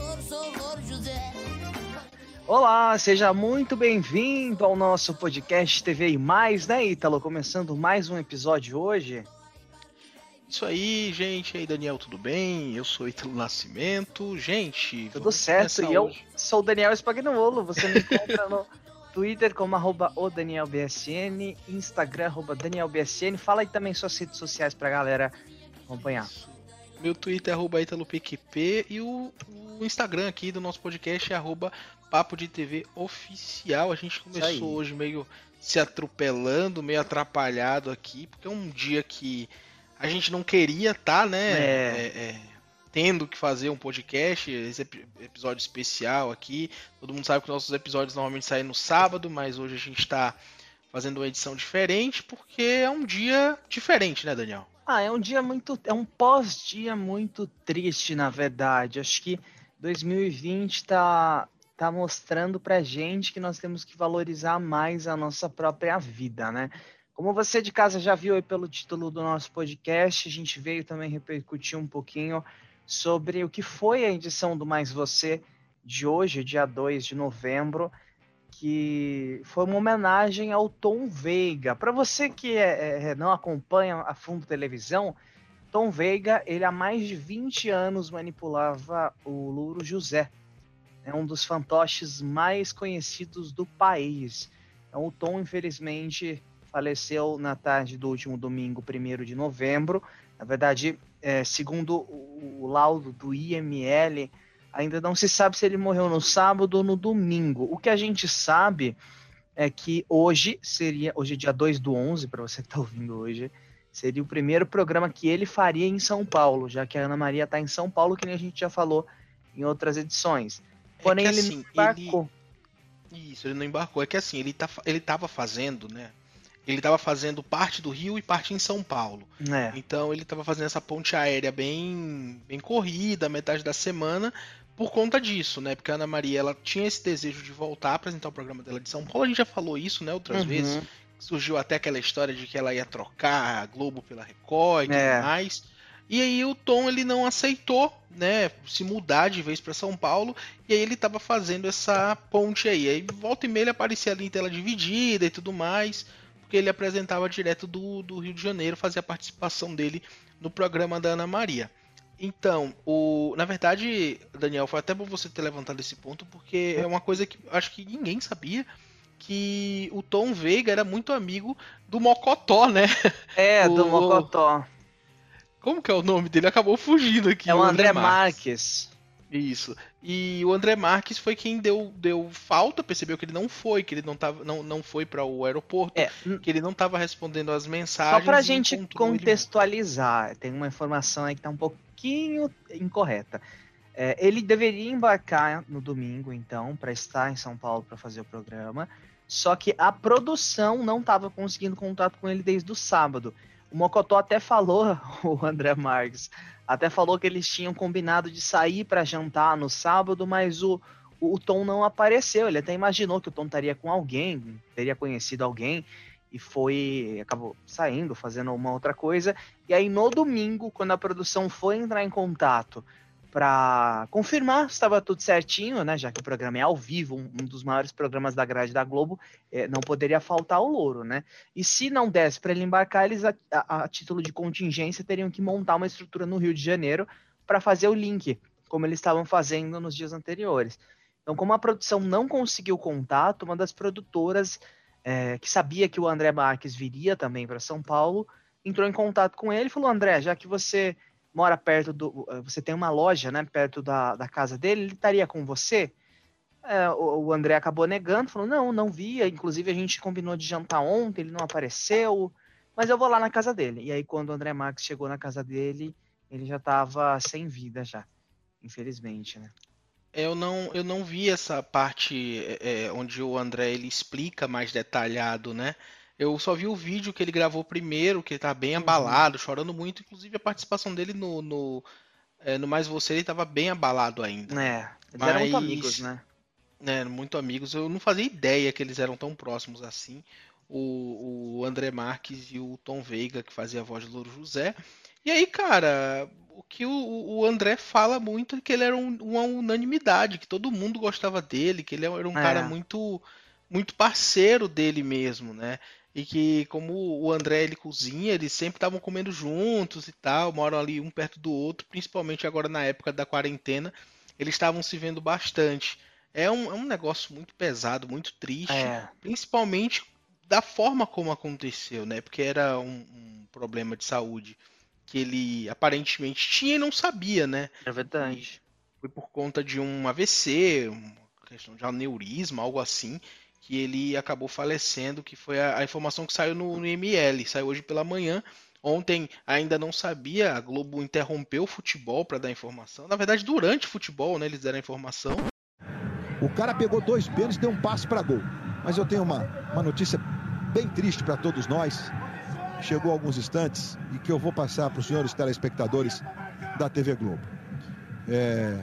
louro, sou louro José. Olá, seja muito bem-vindo ao nosso podcast TV e Mais, né, Ítalo? Começando mais um episódio hoje. Isso aí, gente. E aí, Daniel, tudo bem? Eu sou Ítalo Nascimento. Gente, Tudo certo? E eu hoje. sou o Daniel Spagnuolo. Você me encontra no Twitter como arroba o DanielBSN, Instagram arroba DanielBSN. Fala aí também suas redes sociais pra galera acompanhar. Meu Twitter é arroba ItaloPQP e o, o Instagram aqui do nosso podcast é arroba Papo de TV Oficial. A gente começou hoje meio se atropelando, meio atrapalhado aqui, porque é um dia que a gente não queria estar, né? É. é, é, tendo que fazer um podcast, esse epi- episódio especial aqui. Todo mundo sabe que nossos episódios normalmente saem no sábado, mas hoje a gente está fazendo uma edição diferente porque é um dia diferente, né, Daniel? Ah, é um dia muito. É um pós-dia muito triste, na verdade. Acho que 2020 tá, tá mostrando pra gente que nós temos que valorizar mais a nossa própria vida, né? Como você de casa já viu aí pelo título do nosso podcast, a gente veio também repercutir um pouquinho sobre o que foi a edição do Mais Você de hoje, dia 2 de novembro, que foi uma homenagem ao Tom Veiga. Para você que é- é- não acompanha a fundo televisão, Tom Veiga, ele há mais de 20 anos manipulava o Louro José. É um dos fantoches mais conhecidos do país. Então, o Tom, infelizmente, faleceu na tarde do último domingo, 1 de novembro. Na verdade, é, segundo o, o laudo do IML, ainda não se sabe se ele morreu no sábado ou no domingo. O que a gente sabe é que hoje seria, hoje é dia 2 do 11, para você que está ouvindo hoje, seria o primeiro programa que ele faria em São Paulo, já que a Ana Maria está em São Paulo, que nem a gente já falou em outras edições. Porém, é que, ele assim, embarcou. Isso, ele não embarcou. É que assim, ele, tá, ele tava fazendo, né? Ele tava fazendo parte do Rio e parte em São Paulo. É, Então ele tava fazendo essa ponte aérea bem, bem corrida, metade da semana, por conta disso, né? Porque a Ana Maria ela tinha esse desejo de voltar a apresentar o programa dela de São Paulo. A gente já falou isso, né, outras Uhum. vezes. Surgiu até aquela história de que ela ia trocar a Globo pela Record e tudo É. mais. E aí o Tom ele não aceitou, né, se mudar de vez para São Paulo, e aí ele tava fazendo essa ponte aí. Aí volta e meia ele aparecia ali em tela dividida e tudo mais, porque ele apresentava direto do, do Rio de Janeiro, fazia a participação dele no programa da Ana Maria. Então, o, na verdade, Daniel, foi até bom você ter levantado esse ponto, porque é uma coisa que acho que ninguém sabia, que o Tom Veiga era muito amigo do Mocotó, né? é do o- Mocotó. Como que é o nome dele? Acabou fugindo aqui. É o André Marques. Isso. E o André Marques foi quem deu, deu falta, percebeu que ele não foi, que ele não, tava, não, não foi para o aeroporto, É, que ele não estava respondendo as Só mensagens. para a gente encontrou ele contextualizar, tem uma informação aí que está um pouquinho incorreta. É, ele deveria embarcar no domingo, então, para estar em São Paulo para fazer o programa. Só que a produção não estava conseguindo contato com ele desde o sábado. O Mocotó até falou, o André Marques, até falou que eles tinham combinado de sair para jantar no sábado, mas o, o Tom não apareceu. Ele até imaginou que o Tom estaria com alguém, teria conhecido alguém e foi acabou saindo, fazendo uma outra coisa. E aí no domingo, quando a produção foi entrar em contato para confirmar se estava tudo certinho, né, já que o programa é ao vivo, um, um dos maiores programas da grade da Globo, eh, não poderia faltar o louro, né? E se não desse para ele embarcar, eles a, a- a título de contingência teriam que montar uma estrutura no Rio de Janeiro para fazer o link, como eles estavam fazendo nos dias anteriores. Então, como a produção não conseguiu contato, uma das produtoras é, que sabia que o André Marques viria também para São Paulo, entrou em contato com ele e falou: André, já que você mora perto do. eh, Você tem uma loja, né, perto da, da casa dele, ele estaria com você? É, o, o André acabou negando, falou: não, não via. Inclusive, a gente combinou de jantar ontem, ele não apareceu, mas eu vou lá na casa dele. E aí, quando o André Marques chegou na casa dele, ele já estava sem vida, já, infelizmente, né? Eu não, eu não vi essa parte é, é, onde o André ele explica mais detalhado, né? Eu só vi o vídeo que ele gravou primeiro, que ele tá bem abalado, chorando muito. Inclusive a participação dele no, no, é, no Mais Você, ele tava bem abalado ainda. É, eles eram muito amigos, né? né, muito amigos. Eu não fazia ideia que eles eram tão próximos assim. O, o André Marques e o Tom Veiga, que fazia a voz do Louro José. E aí, cara, o que o, o André fala muito é que ele era um, uma unanimidade, que todo mundo gostava dele, que ele era um é. cara muito muito parceiro dele mesmo, né? E que, como o André ele cozinha, eles sempre estavam comendo juntos e tal, moram ali um perto do outro, principalmente agora na época da quarentena, eles estavam se vendo bastante. É um, é um negócio muito pesado, muito triste, é. principalmente da forma como aconteceu, né? Porque era um, um, problema de saúde que ele aparentemente tinha e não sabia, né? É verdade. foi por conta de um AVC, uma questão de aneurisma, algo assim, que ele acabou falecendo, que foi a, a informação que saiu no, no ML, saiu hoje pela manhã. Ontem ainda não sabia, a Globo interrompeu o futebol para dar informação. Na verdade, durante o futebol, né, eles deram a informação. O cara pegou dois pênaltis e deu um passe para gol. Mas eu tenho uma, uma notícia bem triste para todos nós. Chegou alguns instantes e que eu vou passar para os senhores telespectadores da TV Globo. É,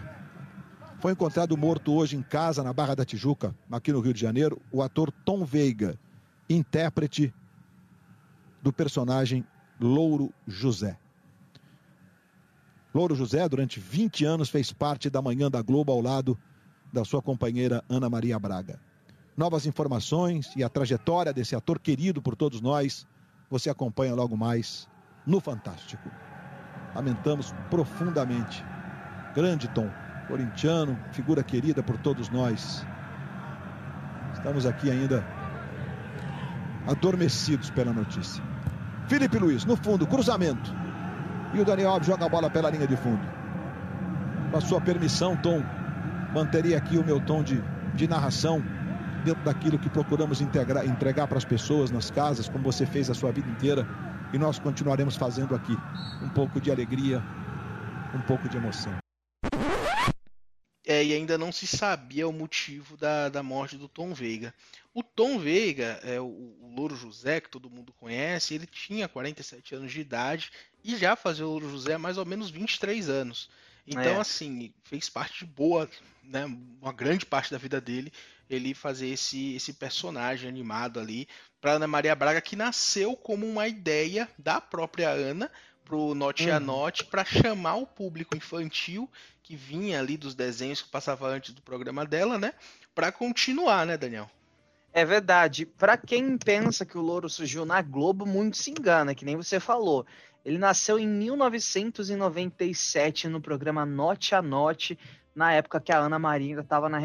foi encontrado morto hoje em casa, na Barra da Tijuca, aqui no Rio de Janeiro, o ator Tom Veiga, intérprete do personagem Louro José. Louro José, durante 20 anos, fez parte da Manhã da Globo ao lado da sua companheira Ana Maria Braga. Novas informações e a trajetória desse ator querido por todos nós, você acompanha logo mais no Fantástico. Lamentamos profundamente. Grande Tom corintiano, figura querida por todos nós. Estamos aqui ainda adormecidos pela notícia. Felipe Luiz, no fundo, cruzamento. E o Daniel Alves joga a bola pela linha de fundo. Com a sua permissão, Tom, manteria aqui o meu tom de, de narração dentro daquilo que procuramos integrar, entregar para as pessoas nas casas, como você fez a sua vida inteira. E nós continuaremos fazendo aqui. Um pouco de alegria, um pouco de emoção. É, e ainda não se sabia o motivo da, da morte do Tom Veiga. O Tom Veiga, é, o, o Louro José, que todo mundo conhece, ele tinha 47 anos de idade e já fazia o Louro José há mais ou menos 23 anos. Então, é. assim, fez parte de boa, né, uma grande parte da vida dele, ele fazer esse, esse personagem animado ali para Ana Maria Braga, que nasceu como uma ideia da própria Ana pro Note a uhum. Note para chamar o público infantil que vinha ali dos desenhos que passava antes do programa dela, né? Para continuar, né, Daniel? É verdade. Para quem pensa que o Louro surgiu na Globo, muito se engana, que nem você falou. Ele nasceu em 1997 no programa Note a Note, na época que a Ana Maria ainda estava na,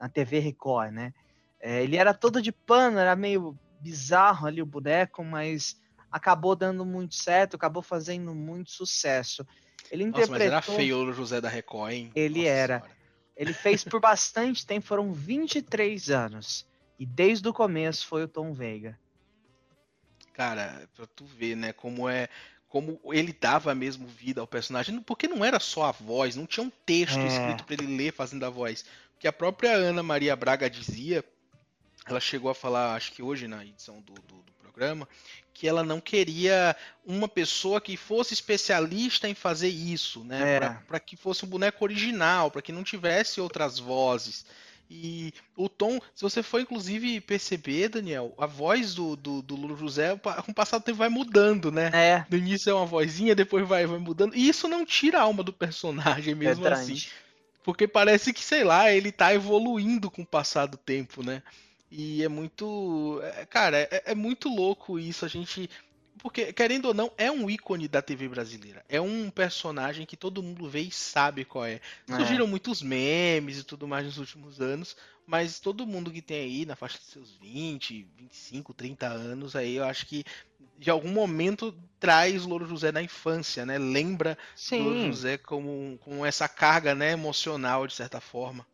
na TV Record, né? É, ele era todo de pano, era meio bizarro ali o boneco, mas acabou dando muito certo, acabou fazendo muito sucesso. Ele interpretou. Nossa, mas era feio o José da Record, hein? Ele Nossa era. Senhora. Ele fez por bastante tempo, foram 23 anos. E desde o começo foi o Tom Veiga. Cara, pra tu ver, né, como é. Como ele dava mesmo vida ao personagem, porque não era só a voz, não tinha um texto é. escrito para ele ler fazendo a voz. Que a própria Ana Maria Braga dizia, ela chegou a falar, acho que hoje na edição do, do, do programa, que ela não queria uma pessoa que fosse especialista em fazer isso, né? É. Para que fosse um boneco original, para que não tivesse outras vozes. E o tom, se você for inclusive perceber, Daniel, a voz do, do, do José, com o passar do tempo vai mudando, né? É. No início é uma vozinha, depois vai, vai mudando. E isso não tira a alma do personagem mesmo é assim. Porque parece que, sei lá, ele tá evoluindo com o passar do tempo, né? E é muito. É, cara, é, é, muito louco isso. A gente. Porque, querendo ou não, é um ícone da TV brasileira. É um personagem que todo mundo vê e sabe qual é. Surgiram é. muitos memes e tudo mais nos últimos anos. Mas todo mundo que tem aí na faixa de seus 20, 25, 30 anos, aí eu acho que de algum momento traz o Louro José na infância, né? Lembra Sim. Louro José como, com essa carga né, emocional, de certa forma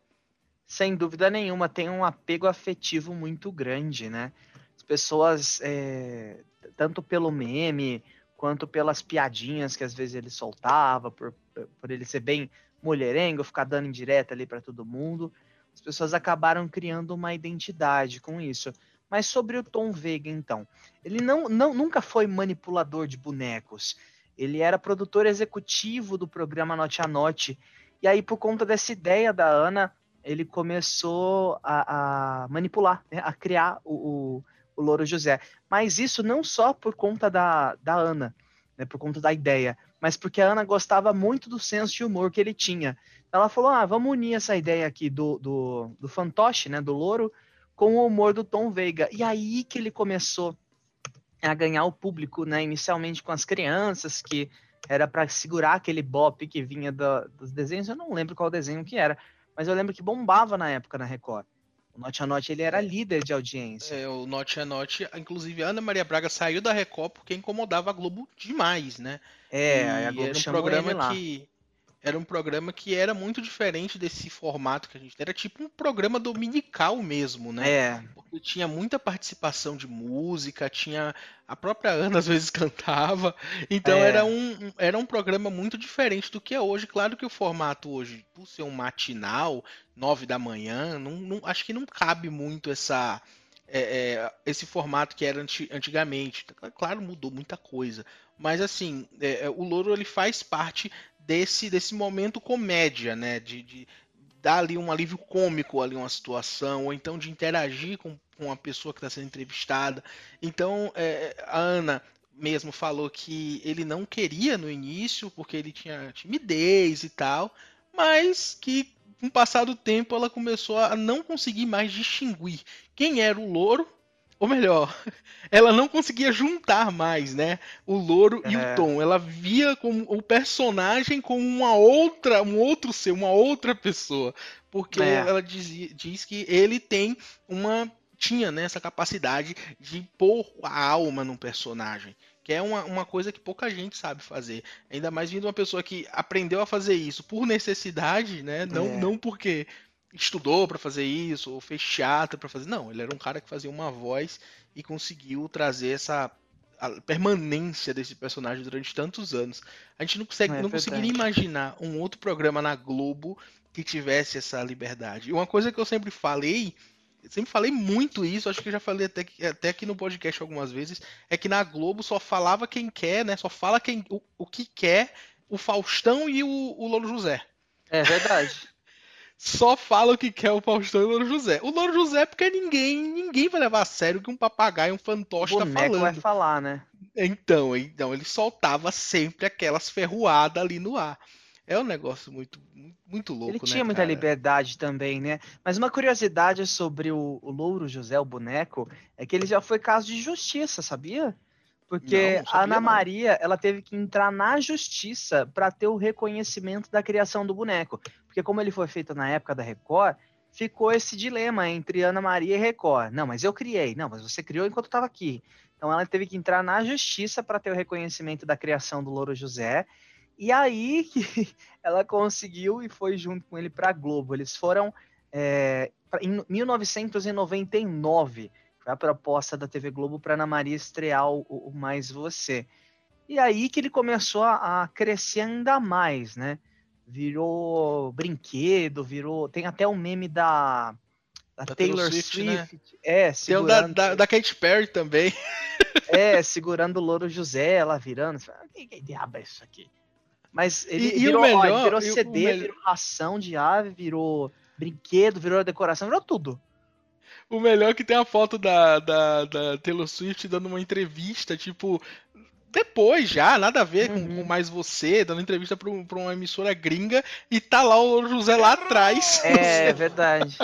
sem dúvida nenhuma, tem um apego afetivo muito grande, né? As pessoas, é, tanto pelo meme, quanto pelas piadinhas que às vezes ele soltava, por, por ele ser bem mulherengo, ficar dando indireta ali para todo mundo, as pessoas acabaram criando uma identidade com isso. Mas sobre o Tom Vega, então, ele não, não nunca foi manipulador de bonecos. Ele era produtor executivo do programa Note a Note. E aí, por conta dessa ideia da Ana, ele começou a, a manipular, né, a criar o, o, o, Louro José. Mas isso não só por conta da, da Ana, né, por conta da ideia, mas porque a Ana gostava muito do senso de humor que ele tinha. Ela falou: ah, vamos unir essa ideia aqui do, do, do fantoche, né, do louro, com o humor do Tom Veiga. E aí que ele começou a ganhar o público, né, inicialmente com as crianças, que era para segurar aquele bop que vinha do, dos desenhos. Eu não lembro qual desenho que era, mas eu lembro que bombava na época na Record. O Note a Note ele era líder de audiência. É, o Note a Note, inclusive a Ana Maria Braga saiu da Record porque incomodava a Globo demais, né? É, e a Globo era um programa que era um programa que era muito diferente desse formato que a gente era tipo um programa dominical mesmo, né? É. Porque tinha muita participação de música, tinha a própria Ana às vezes cantava, então é. era um era um programa muito diferente do que é hoje. Claro que o formato hoje, por ser um matinal, nove da manhã, não, não acho que não cabe muito essa é, é, esse formato que era antigamente. Claro, mudou muita coisa, mas assim, é, é, o Louro ele faz parte desse, desse momento comédia, né? De, de dar ali um alívio cômico ali uma situação, ou então de interagir com, com a pessoa que está sendo entrevistada. Então, é, a Ana mesmo falou que ele não queria no início, porque ele tinha timidez e tal, mas que com o passar do tempo ela começou a não conseguir mais distinguir quem era o louro ou melhor, ela não conseguia juntar mais, né? O louro é. e o é. Tom. Ela via como o personagem como uma outra, um outro ser, uma outra pessoa. Porque é. ela diz, diz que ele tem uma. Tinha né, essa capacidade de pôr a alma num personagem. Que é uma, uma coisa que pouca gente sabe fazer. Ainda mais vindo uma pessoa que aprendeu a fazer isso por necessidade, né? Não, é. não porque estudou para fazer isso, ou fez teatro para fazer. Não, ele era um cara que fazia uma voz e conseguiu trazer essa permanência desse personagem durante tantos anos. A gente não consegue, é, não conseguiria imaginar um outro programa na Globo que tivesse essa liberdade. E uma coisa que eu sempre falei, sempre falei muito isso, acho que já falei até, até aqui no podcast algumas vezes, é que na Globo só falava quem quer, né? Só fala quem o, o que quer o Faustão e o, o Lolo José. É verdade. Só fala o que quer o Faustão e o Louro José. O Louro José é porque ninguém, ninguém vai levar a sério que um papagaio, um fantoche tá falando. vai falar, né? Então, então ele soltava sempre aquelas ferroadas ali no ar. É um negócio muito, muito louco, Ele né, tinha muita liberdade também, né? Mas uma curiosidade sobre o, o Louro José, o boneco, é que ele já foi caso de justiça, sabia? Porque não, a Ana Maria, ela teve que entrar na justiça para ter o reconhecimento da criação do boneco. Porque como ele foi feito na época da Record, ficou esse dilema entre Ana Maria e Record. Não, mas eu criei. Não, mas você criou enquanto estava aqui. Então ela teve que entrar na justiça para ter o reconhecimento da criação do Louro José. E aí que ela conseguiu e foi junto com ele para a Globo. Eles foram é, em 1999 foi a proposta da TV Globo para Ana Maria estrear o, o, Mais Você. E aí que ele começou a, a crescer ainda mais, né? Virou brinquedo, virou. Tem até o um meme da, da, da Taylor, Swift. Swift né? É, segurando... Tem da, da, da Katy Perry também. É, segurando o Louro José, ela virando. Que, que diabo é isso aqui? Mas ele e, virou, e melhor, ó, virou CD, virou ração de ave, virou brinquedo, virou decoração, virou tudo. O melhor é que tem a foto da, da, da Taylor Swift dando uma entrevista, tipo, depois já, nada a ver uhum. com, com, mais você, dando entrevista pra, um, pra, uma emissora gringa, e tá lá o José lá atrás. É, é verdade.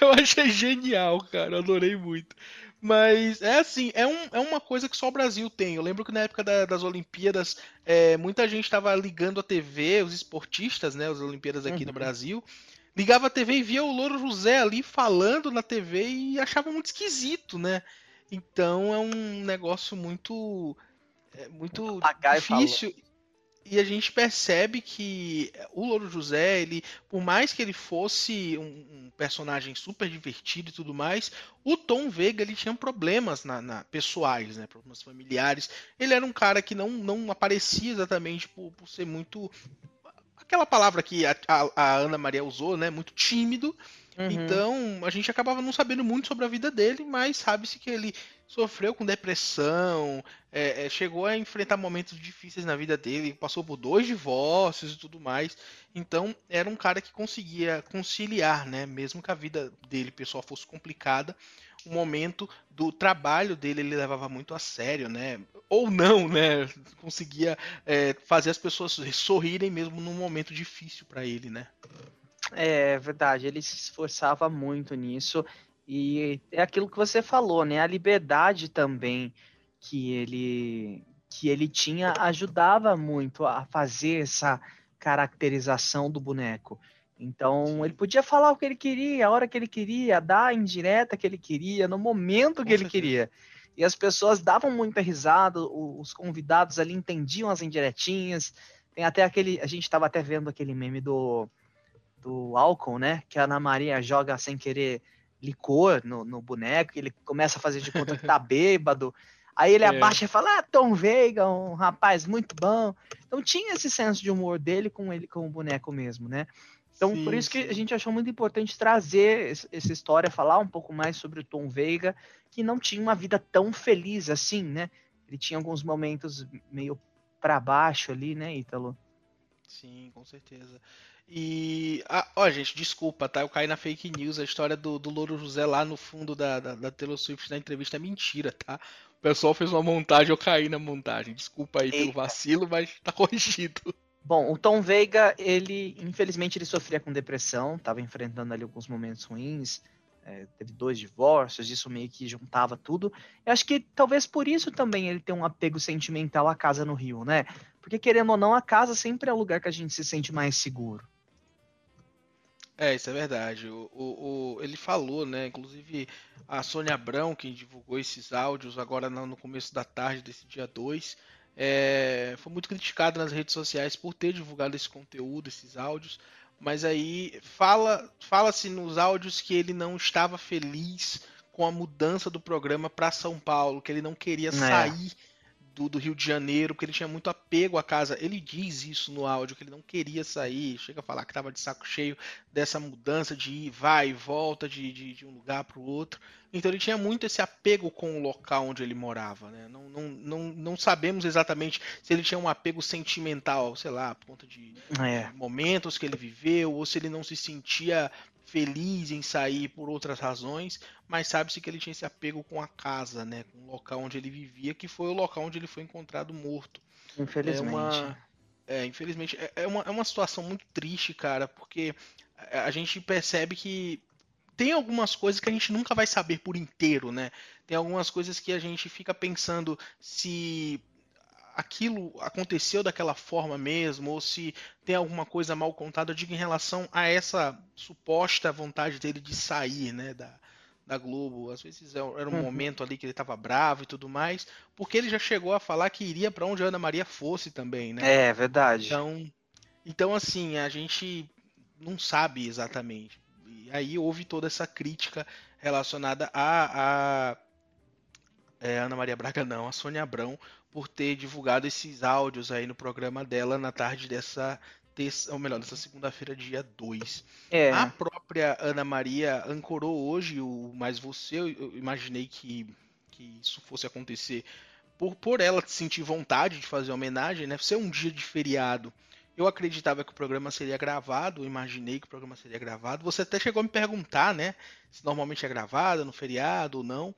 Eu achei genial, cara, adorei muito. Mas é assim, é, um, é uma coisa que só o Brasil tem. Eu lembro que na época da, das Olimpíadas, é, muita gente estava ligando a TV, os esportistas, né? As Olimpíadas aqui uhum. no Brasil ligava a TV e via o Louro José ali falando na TV e achava muito esquisito, né? Então é um negócio muito é muito difícil. Falou. E a gente percebe que o Louro José, ele, por mais que ele fosse um, um, personagem super divertido e tudo mais, o Tom Veiga ele tinha problemas na, na, pessoais, né, problemas familiares. Ele era um cara que não, não aparecia exatamente por, por ser muito aquela palavra que a, a, a Ana Maria usou, né? Muito tímido. Uhum. Então, a gente acabava não sabendo muito sobre a vida dele, mas sabe-se que ele sofreu com depressão, é, é, chegou a enfrentar momentos difíceis na vida dele, passou por dois divórcios e tudo mais. Então era um cara que conseguia conciliar, né? Mesmo que a vida dele pessoal fosse complicada, o momento do trabalho dele ele levava muito a sério, né? Ou não, né? Conseguia é, fazer as pessoas sorrirem mesmo num momento difícil para ele, né? É verdade, ele se esforçava muito nisso e é aquilo que você falou, né? A liberdade também que ele que ele tinha ajudava muito a fazer essa caracterização do boneco. Então, ele podia falar o que ele queria, a hora que ele queria, dar a indireta que ele queria, no momento que ele queria. E as pessoas davam muita risada, os convidados ali entendiam as indiretinhas. Tem até aquele. A gente estava até vendo aquele meme do, do álcool, né? Que a Ana Maria joga sem querer licor no, no boneco, ele começa a fazer de conta que tá bêbado. Aí ele é. abaixa e fala, ah, Tom Veiga, um rapaz muito bom. Então tinha esse senso de humor dele com ele com o boneco mesmo, né? Então sim, por isso que a gente achou muito importante trazer essa história, falar um pouco mais sobre o Tom Veiga, que não tinha uma vida tão feliz assim, né? Ele tinha alguns momentos meio para baixo ali, né, Ítalo? Sim, com certeza. E. Ah, ó, gente, desculpa, tá? Eu caí na fake news. A história do, do Louro José lá no fundo da, da, da Taylor Swift na entrevista é mentira, tá? O pessoal fez uma montagem, eu caí na montagem. Desculpa aí Eita. pelo vacilo, mas tá corrigido. Bom, o Tom Veiga, ele, infelizmente, ele sofria com depressão, estava enfrentando ali alguns momentos ruins, é, teve dois divórcios, isso meio que juntava tudo. Eu acho que talvez por isso também ele tem um apego sentimental à casa no Rio, né? Porque querendo ou não, a casa sempre é o lugar que a gente se sente mais seguro. É, isso é verdade. O, o, o, ele falou, né? Inclusive a Sônia Abrão, quem divulgou esses áudios agora no começo da tarde desse dia 2, é, foi muito criticado nas redes sociais por ter divulgado esse conteúdo, esses áudios. Mas aí fala fala-se nos áudios que ele não estava feliz com a mudança do programa para São Paulo, que ele não queria é. sair do, do, Rio de Janeiro, porque ele tinha muito apego à casa. Ele diz isso no áudio, que ele não queria sair, chega a falar que estava de saco cheio dessa mudança de ir, vai e volta de, de, de um lugar para o outro. Então ele tinha muito esse apego com o local onde ele morava. Né? Não, não, não, não sabemos exatamente se ele tinha um apego sentimental, sei lá, por conta de é. momentos que ele viveu, ou se ele não se sentia feliz em sair por outras razões, mas sabe-se que ele tinha esse apego com a casa, né, com o local onde ele vivia, que foi o local onde ele foi encontrado morto. Infelizmente. É uma, é, infelizmente, é, é, uma, é uma situação muito triste, cara, porque a gente percebe que tem algumas coisas que a gente nunca vai saber por inteiro, né? Tem algumas coisas que a gente fica pensando se aquilo aconteceu daquela forma mesmo, ou se tem alguma coisa mal contada, eu digo em relação a essa suposta vontade dele de sair, né, da, da Globo. Às vezes é era um uhum. momento ali que ele estava bravo e tudo mais, porque ele já chegou a falar que iria para onde a Ana Maria fosse também, né? É, verdade. Então, então assim, a gente não sabe exatamente. E aí houve toda essa crítica relacionada a, a é, Ana Maria Braga não, a Sônia Abrão, por ter divulgado esses áudios aí no programa dela na tarde dessa terça, ou melhor, dessa segunda-feira, dia 2. É. A própria Ana Maria ancorou hoje o Mais Você, eu imaginei que, que isso fosse acontecer por, por ela sentir vontade de fazer homenagem, né? Ser um dia de feriado. Eu acreditava que o programa seria gravado, imaginei que o programa seria gravado. Você até chegou a me perguntar, né? Se normalmente é gravado no feriado ou não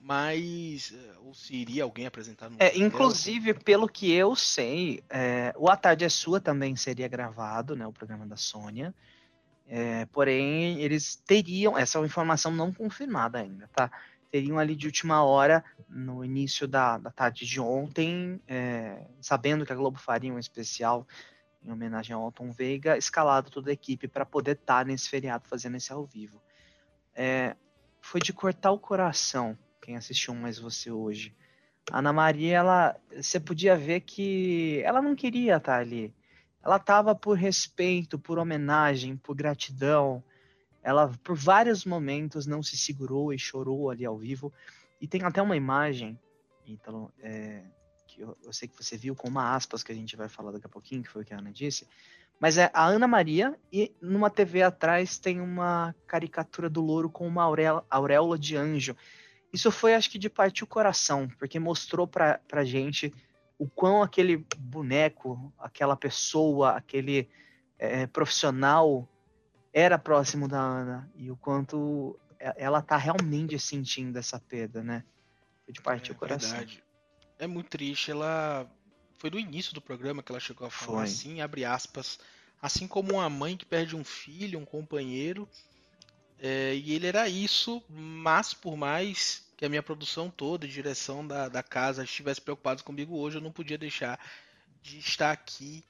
mas eh, ou se iria alguém apresentar no é, inclusive pelo que eu sei é, o a tarde é sua também seria gravado né o programa da Sônia. É, porém eles teriam essa é uma informação não confirmada ainda tá? Teriam ali de última hora no início da, da tarde de ontem é, sabendo que a Globo faria um especial em homenagem ao Alton Veiga escalado toda a equipe para poder estar tá nesse feriado fazendo esse ao vivo. É, foi de cortar o coração quem assistiu mais você hoje. A Ana Maria, ela, você podia ver que ela não queria estar ali. Ela estava por respeito, por homenagem, por gratidão. Ela, por vários momentos, não se segurou e chorou ali ao vivo. E tem até uma imagem, então, é, que eu, eu, sei que você viu com uma aspas que a gente vai falar daqui a pouquinho, que foi o que a Ana disse. Mas é a Ana Maria e numa TV atrás tem uma caricatura do louro com uma auréola, auréola de anjo. Isso foi, acho que, de partir o coração, porque mostrou pra, pra gente o quão aquele boneco, aquela pessoa, aquele é, profissional era próximo da Ana e o quanto ela tá realmente sentindo essa perda, né? De partir é, o coração. Verdade. É muito triste. Ela foi no início do programa que ela chegou a falar foi. assim, abre aspas, assim como uma mãe que perde um filho, um companheiro. É, e ele era isso, mas por mais que a minha produção toda, direção da, da casa, estivesse preocupados comigo hoje, eu não podia deixar de estar aqui,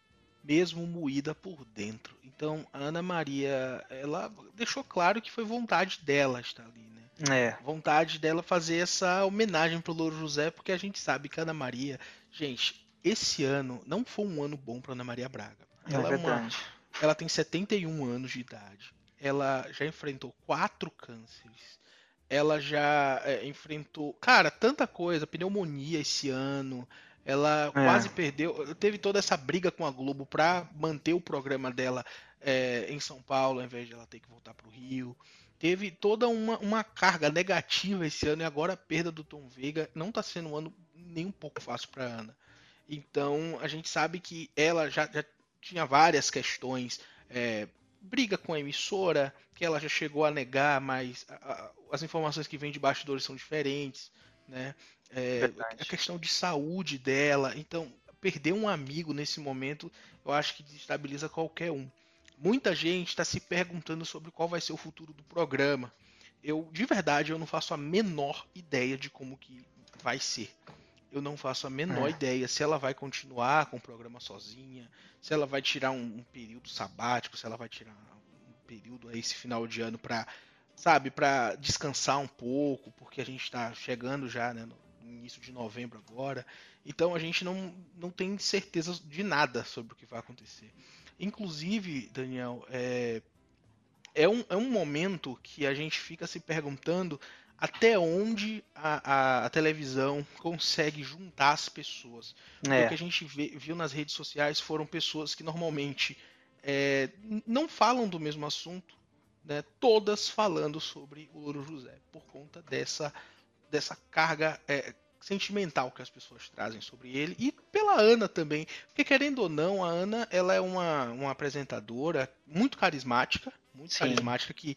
mesmo moída por dentro. Então, a Ana Maria, ela deixou claro que foi vontade dela estar ali, né? É. Vontade dela fazer essa homenagem pro Louro José, porque a gente sabe que a Ana Maria, gente, esse ano não foi um ano bom para Ana Maria Braga. É ela é, é uma, ela tem 71 anos de idade. Ela já enfrentou quatro cânceres ela já é, enfrentou, cara, tanta coisa, pneumonia esse ano. Ela é. quase perdeu, teve toda essa briga com a Globo para manter o programa dela é, em São Paulo, ao invés de ela ter que voltar para o Rio. Teve toda uma, uma carga negativa esse ano e agora a perda do Tom Veiga não está sendo um ano nem um pouco fácil para Ana. Então a gente sabe que ela já, já tinha várias questões é, briga com a emissora, que ela já chegou a negar, mas a, a, as informações que vêm de bastidores são diferentes, né? É, a questão de saúde dela, então perder um amigo nesse momento, eu acho que desestabiliza qualquer um. Muita gente está se perguntando sobre qual vai ser o futuro do programa. Eu, de verdade, eu não faço a menor ideia de como que vai ser eu não faço a menor é. ideia se ela vai continuar com o programa sozinha, se ela vai tirar um, um período sabático, se ela vai tirar um período aí esse final de ano para, sabe, para descansar um pouco, porque a gente está chegando já, né, no início de novembro agora. Então a gente não, não tem certeza de nada sobre o que vai acontecer. Inclusive, Daniel, é, é, um, é um momento que a gente fica se perguntando até onde a, a, a, televisão consegue juntar as pessoas. É. O que a gente vê, viu nas redes sociais foram pessoas que normalmente é, não falam do mesmo assunto, né, todas falando sobre o Louro José, por conta dessa, dessa carga é, sentimental que as pessoas trazem sobre ele e pela Ana também, porque querendo ou não, a Ana ela é uma, uma apresentadora muito carismática, muito Sim. carismática que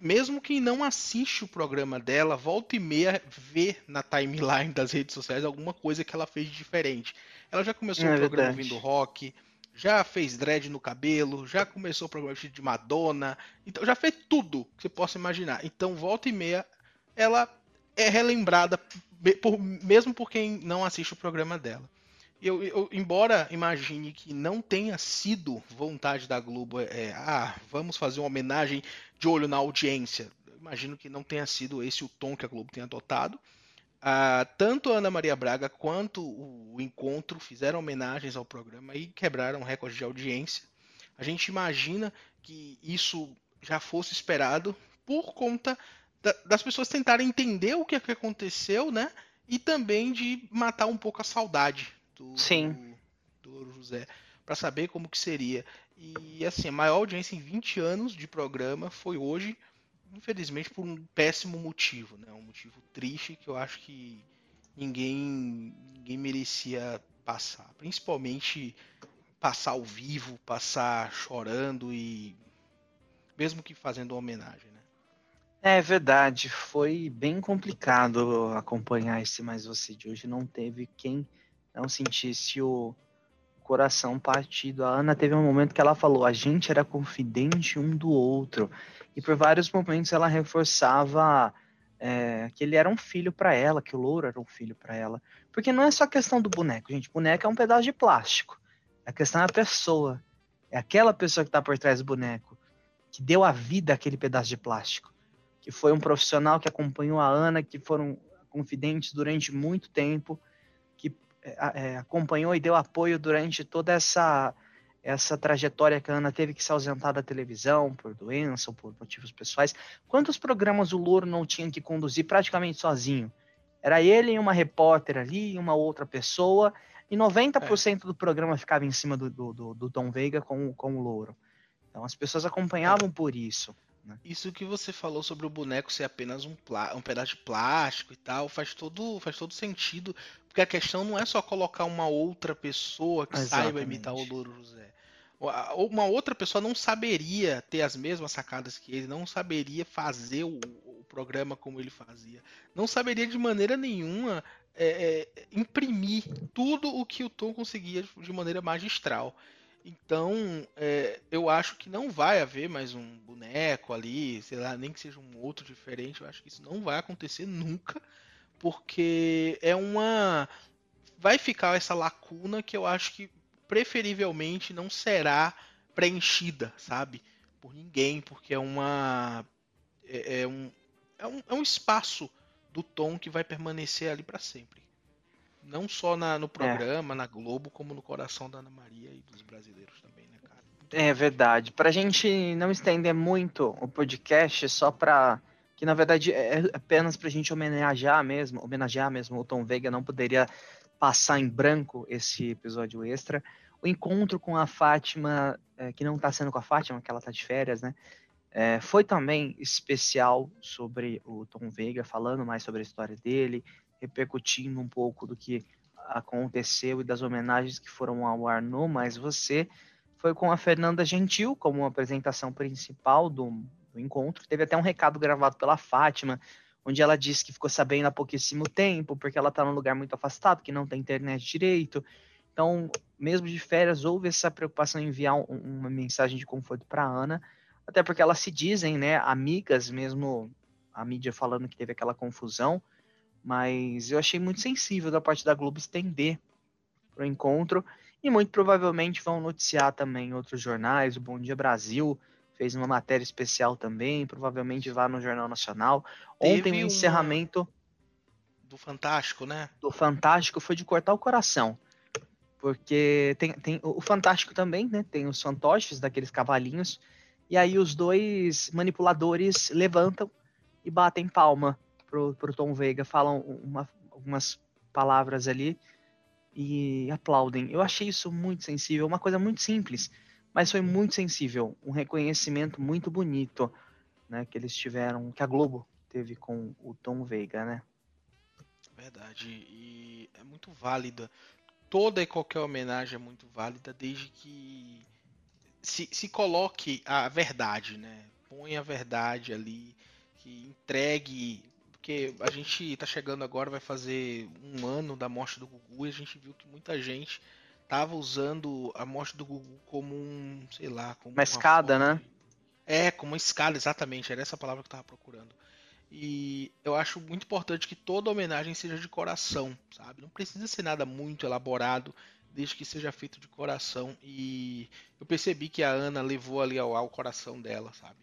mesmo quem não assiste o programa dela, volta e meia vê na timeline das redes sociais alguma coisa que ela fez de diferente. Ela já começou é o programa verdade. ouvindo rock, já fez dread no cabelo, já começou o programa de Madonna, então já fez tudo que você possa imaginar. Então, volta e meia, ela é relembrada, por, mesmo por quem não assiste o programa dela. Eu, eu, embora imagine que não tenha sido vontade da Globo, é, ah, vamos fazer uma homenagem de olho na audiência. Imagino que não tenha sido esse o tom que a Globo tenha adotado. Ah, tanto a Ana Maria Braga quanto o Encontro fizeram homenagens ao programa e quebraram recorde de audiência. A gente imagina que isso já fosse esperado por conta da, das pessoas tentarem entender o que, é que aconteceu, né? E também de matar um pouco a saudade do, Sim. do, do José para saber como que seria. E assim, a maior audiência em 20 anos de programa foi hoje, infelizmente por um péssimo motivo, né? Um motivo triste que eu acho que ninguém ninguém merecia passar, principalmente passar ao vivo, passar chorando e mesmo que fazendo uma homenagem, né? É verdade, foi bem complicado acompanhar esse mais você de hoje, não teve quem não sentisse o coração partido. A Ana teve um momento que ela falou: a gente era confidente um do outro. E por vários momentos ela reforçava é, que ele era um filho para ela, que o Louro era um filho para ela. Porque não é só questão do boneco, gente. Boneco é um pedaço de plástico. A questão é a pessoa. É aquela pessoa que está por trás do boneco, que deu a vida àquele pedaço de plástico. Que foi um profissional que acompanhou a Ana, que foram confidentes durante muito tempo é, acompanhou e deu apoio durante toda essa essa trajetória que a Ana teve que se ausentar da televisão por doença ou por motivos pessoais. Quantos programas o Louro não tinha que conduzir praticamente sozinho? Era ele e uma repórter ali, e uma outra pessoa, e 90% é. do programa ficava em cima do, do, do, do Tom Veiga com, com o Louro. Então as pessoas acompanhavam por isso. Né? Isso que você falou sobre o boneco ser apenas um, um pedaço de plástico e tal, faz todo, faz todo sentido. Porque a questão não é só colocar uma outra pessoa que Exatamente. saiba imitar o Louro José. Uma outra pessoa não saberia ter as mesmas sacadas que ele, não saberia fazer o, o programa como ele fazia, não saberia de maneira nenhuma é, é, imprimir tudo o que o Tom conseguia de maneira magistral. Então, é, eu acho que não vai haver mais um boneco ali, sei lá, nem que seja um outro diferente. Eu acho que isso não vai acontecer nunca, porque é uma. Vai ficar essa lacuna que eu acho que preferivelmente não será preenchida, sabe? Por ninguém, porque é uma. É, é um, é, um, é um espaço do Tom que vai permanecer ali para sempre. Não só na, no é. programa, é. na Globo, como no coração da Ana Maria e dos brasileiros também, né, cara? É verdade. Pra gente não estender muito o podcast, só pra. Que na verdade é, é apenas pra gente homenagear mesmo, homenagear mesmo o Tom Veiga, não poderia passar em branco esse episódio extra. O encontro com a Fátima, é, que não tá sendo com a Fátima, que ela tá de férias, né? É, foi também especial sobre o Tom Veiga, falando mais sobre a história dele, repercutindo um pouco do que aconteceu e das homenagens que foram ao ar no Mais Você, foi com a Fernanda Gentil como apresentação principal do, do encontro. Teve até um recado gravado pela Fátima, onde ela disse que ficou sabendo há pouquíssimo tempo, porque ela está num lugar muito afastado, que não tem internet direito. Então, mesmo de férias, houve essa preocupação em enviar um, uma mensagem de conforto para Ana, até porque elas se dizem, né, amigas, mesmo a mídia falando que teve aquela confusão. Mas eu achei muito sensível da parte da Globo estender para o encontro. E muito provavelmente vão noticiar também outros jornais. O Bom Dia Brasil fez uma matéria especial também. Provavelmente vá no Jornal Nacional. Ontem o um encerramento. Do Fantástico, né? Do Fantástico foi de cortar o coração. Porque tem, tem o Fantástico também, né? Tem os fantoches daqueles cavalinhos. E aí os dois manipuladores levantam e batem palma pro, pro Tom Veiga, falam uma, algumas palavras ali e aplaudem. Eu achei isso muito sensível, uma coisa muito simples, mas foi muito sensível, um reconhecimento muito bonito, né, que eles tiveram, que a Globo teve com o Tom Veiga, né? Verdade, e é muito válida. Toda e qualquer homenagem é muito válida, desde que se, se coloque a verdade, né? Põe a verdade ali, que entregue porque a gente tá chegando agora, vai fazer um ano da morte do Gugu e a gente viu que muita gente tava usando a morte do Gugu como um, sei lá, como uma, uma escada, né? É, como uma escada, exatamente, era essa palavra que eu tava procurando. E eu acho muito importante que toda homenagem seja de coração, sabe? Não precisa ser nada muito elaborado, desde que seja feito de coração. E eu percebi que a Ana levou ali ao, ao coração dela, sabe?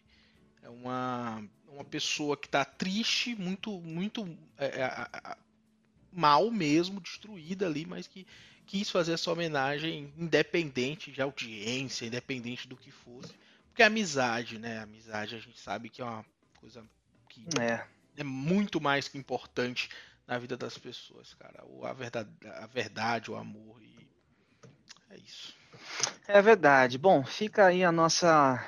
É uma uma pessoa que está triste, muito, muito é, é, mal mesmo, destruída ali, mas que quis fazer essa homenagem independente de audiência, independente do que fosse. Porque a amizade, né? A amizade a gente sabe que é uma coisa que é, é muito mais que importante na vida das pessoas, cara. A verdade, a verdade, o amor e é isso. É verdade. Bom, fica aí a nossa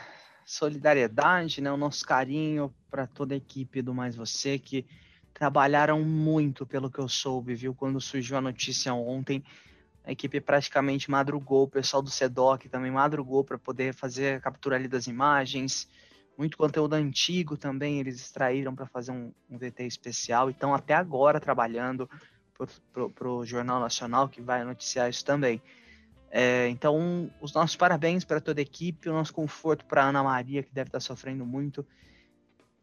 solidariedade, né, o nosso carinho para toda a equipe do Mais Você, que trabalharam muito, pelo que eu soube, viu? Quando surgiu a notícia ontem, a equipe praticamente madrugou, o pessoal do SEDOC também madrugou para poder fazer a captura ali das imagens, muito conteúdo antigo também eles extraíram para fazer um, um, VT especial, então até agora trabalhando para o Jornal Nacional, que vai noticiar isso também. É, então, os nossos parabéns para toda a equipe, o nosso conforto para Ana Maria, que deve estar sofrendo muito.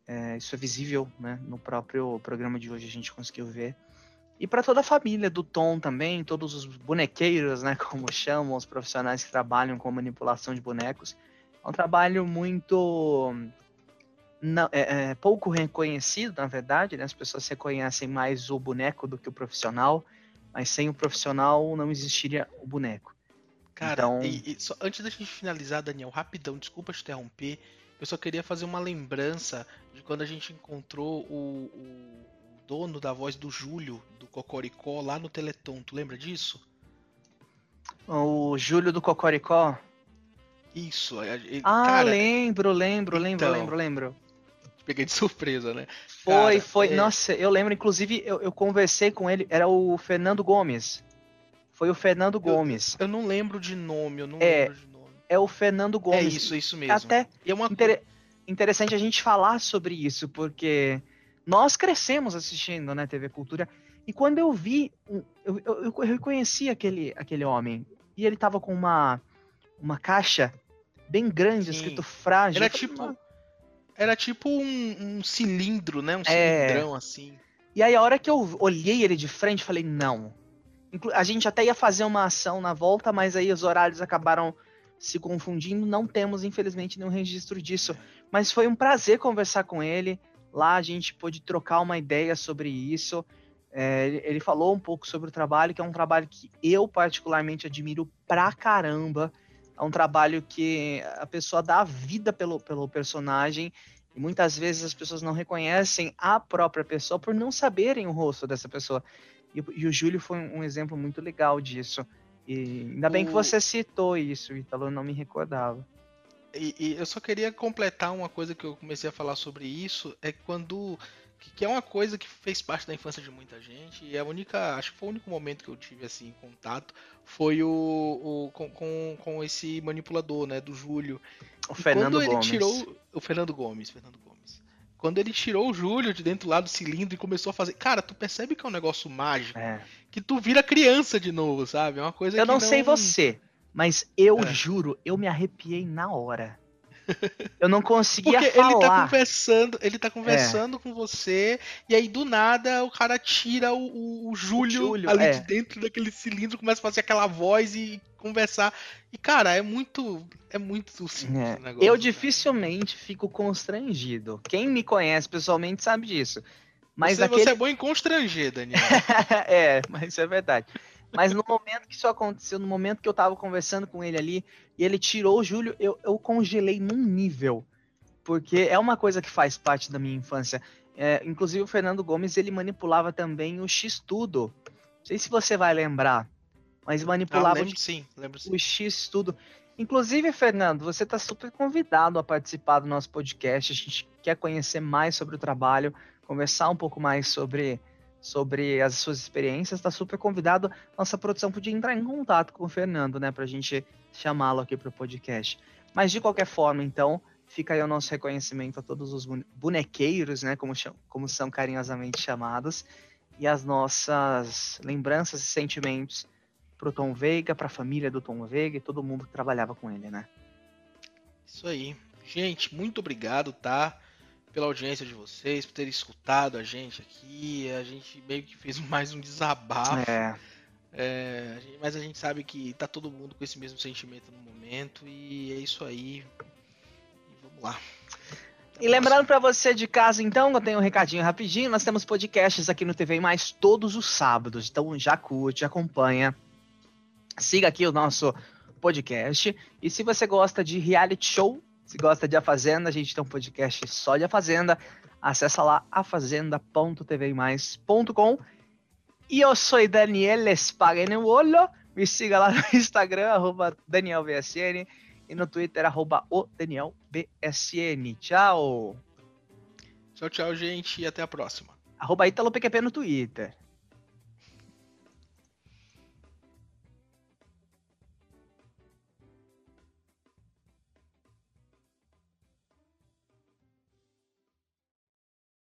É, isso é visível né, no próprio programa de hoje, a gente conseguiu ver. E para toda a família do Tom também, todos os bonequeiros, né, como chamam, os profissionais que trabalham com manipulação de bonecos. É um trabalho muito. Não, é, é, pouco reconhecido, na verdade, né? as pessoas reconhecem mais o boneco do que o profissional, mas sem o profissional não existiria o boneco. Cara, então... e, e só, antes da gente finalizar, Daniel, rapidão, desculpa te interromper. Eu só queria fazer uma lembrança de quando a gente encontrou o, o dono da voz do Júlio, do Cocoricó, lá no Teleton. Tu lembra disso? O Júlio do Cocoricó? Isso. Ele, ah, cara, lembro, lembro, lembro, então, lembro, lembro. peguei de surpresa, né? Foi, Cara, foi. É... Nossa, eu lembro, inclusive, eu, eu, conversei com ele, era o Fernando Gomes. Foi o Fernando Gomes. Eu, eu não lembro de nome, eu não é, lembro de nome. É o Fernando Gomes. É isso, isso mesmo. Até é uma... Inter... interessante a gente falar sobre isso, porque nós crescemos assistindo, né, TV Cultura. E quando eu vi, eu, eu, eu reconheci aquele, aquele homem. E ele tava com uma, uma caixa bem grande, Sim. escrito frágil. Era tipo, era tipo um, um, cilindro, né? Um é... cilindrão assim. E aí a hora que eu olhei ele de frente, falei, não. A gente até ia fazer uma ação na volta, mas aí os horários acabaram se confundindo. Não temos, infelizmente, nenhum registro disso. Mas foi um prazer conversar com ele. Lá a gente pôde trocar uma ideia sobre isso. É, ele falou um pouco sobre o trabalho, que é um trabalho que eu particularmente admiro pra caramba. É um trabalho que a pessoa dá a vida pelo, pelo personagem e muitas vezes as pessoas não reconhecem a própria pessoa por não saberem o rosto dessa pessoa. E, e o Júlio foi um exemplo muito legal disso. E ainda bem o... que você citou isso, Italo, eu não me recordava. E, e, eu só queria completar uma coisa que eu comecei a falar sobre isso, é quando que é uma coisa que fez parte da infância de muita gente e a única, acho que foi o único momento que eu tive assim contato foi o, o com, com, com, esse manipulador, né, do Júlio. O e Fernando quando Gomes. ele tirou o Fernando Gomes, Fernando Gomes. Quando ele tirou o Júlio de dentro lá do cilindro e começou a fazer, cara, tu percebe que é um negócio mágico, é. que tu vira criança de novo, sabe? É uma coisa Eu não, não sei você, mas eu é. juro, eu me arrepiei na hora. Eu não conseguia Porque falar. ele tá conversando, ele tá conversando é. com você, e aí do nada o cara tira o, o, o Júlio, o Júlio ali é. de dentro daquele cilindro, começa a fazer aquela voz e conversar. E, cara, é muito. É muito simples é. o negócio. Eu dificilmente fico constrangido. Quem me conhece pessoalmente sabe disso. Mas você, aquele... você é bom em constranger, Daniel. é, mas isso é verdade. Mas no momento que isso aconteceu, no momento que eu tava conversando com ele ali, e ele tirou o Júlio, eu, eu congelei num nível. Porque é uma coisa que faz parte da minha infância. É, inclusive o Fernando Gomes, ele manipulava também o X-Tudo. Não sei se você vai lembrar, mas manipulava ah, lembro, sim, lembro sim. o X-Tudo. Inclusive, Fernando, você está super convidado a participar do nosso podcast. A gente quer conhecer mais sobre o trabalho, conversar um pouco mais sobre sobre as suas experiências, está super convidado. Nossa produção podia entrar em contato com o Fernando, né, para a gente chamá-lo aqui para o podcast. Mas de qualquer forma, então, fica aí o nosso reconhecimento a todos os bonequeiros, né, como, como são carinhosamente chamados, e as nossas lembranças e sentimentos para o Tom Veiga, para a família do Tom Veiga e todo mundo que trabalhava com ele, né? Isso aí. Gente, muito obrigado, tá? Pela audiência de vocês, por terem escutado a gente aqui. A gente meio que fez mais um desabafo. É. É, mas a gente sabe que tá todo mundo com esse mesmo sentimento no momento e é isso aí. E vamos lá. e lembrando para você de casa, então, eu tenho um recadinho rapidinho. Nós temos podcasts aqui no TV Mais todos os sábados. Então já curte, acompanha. Siga aqui o nosso podcast. E se você gosta de reality show, se gosta de A Fazenda, a gente tem um podcast só de A Fazenda. Acesse lá afazenda.tvmais.com. E eu sou Daniel Spagnuolo. Me siga lá no Instagram, arroba DanielBSN. E no Twitter, arroba o DanielBSN. Tchau! Tchau, tchau, gente. E até a próxima. Arroba ItaloPQP no Twitter.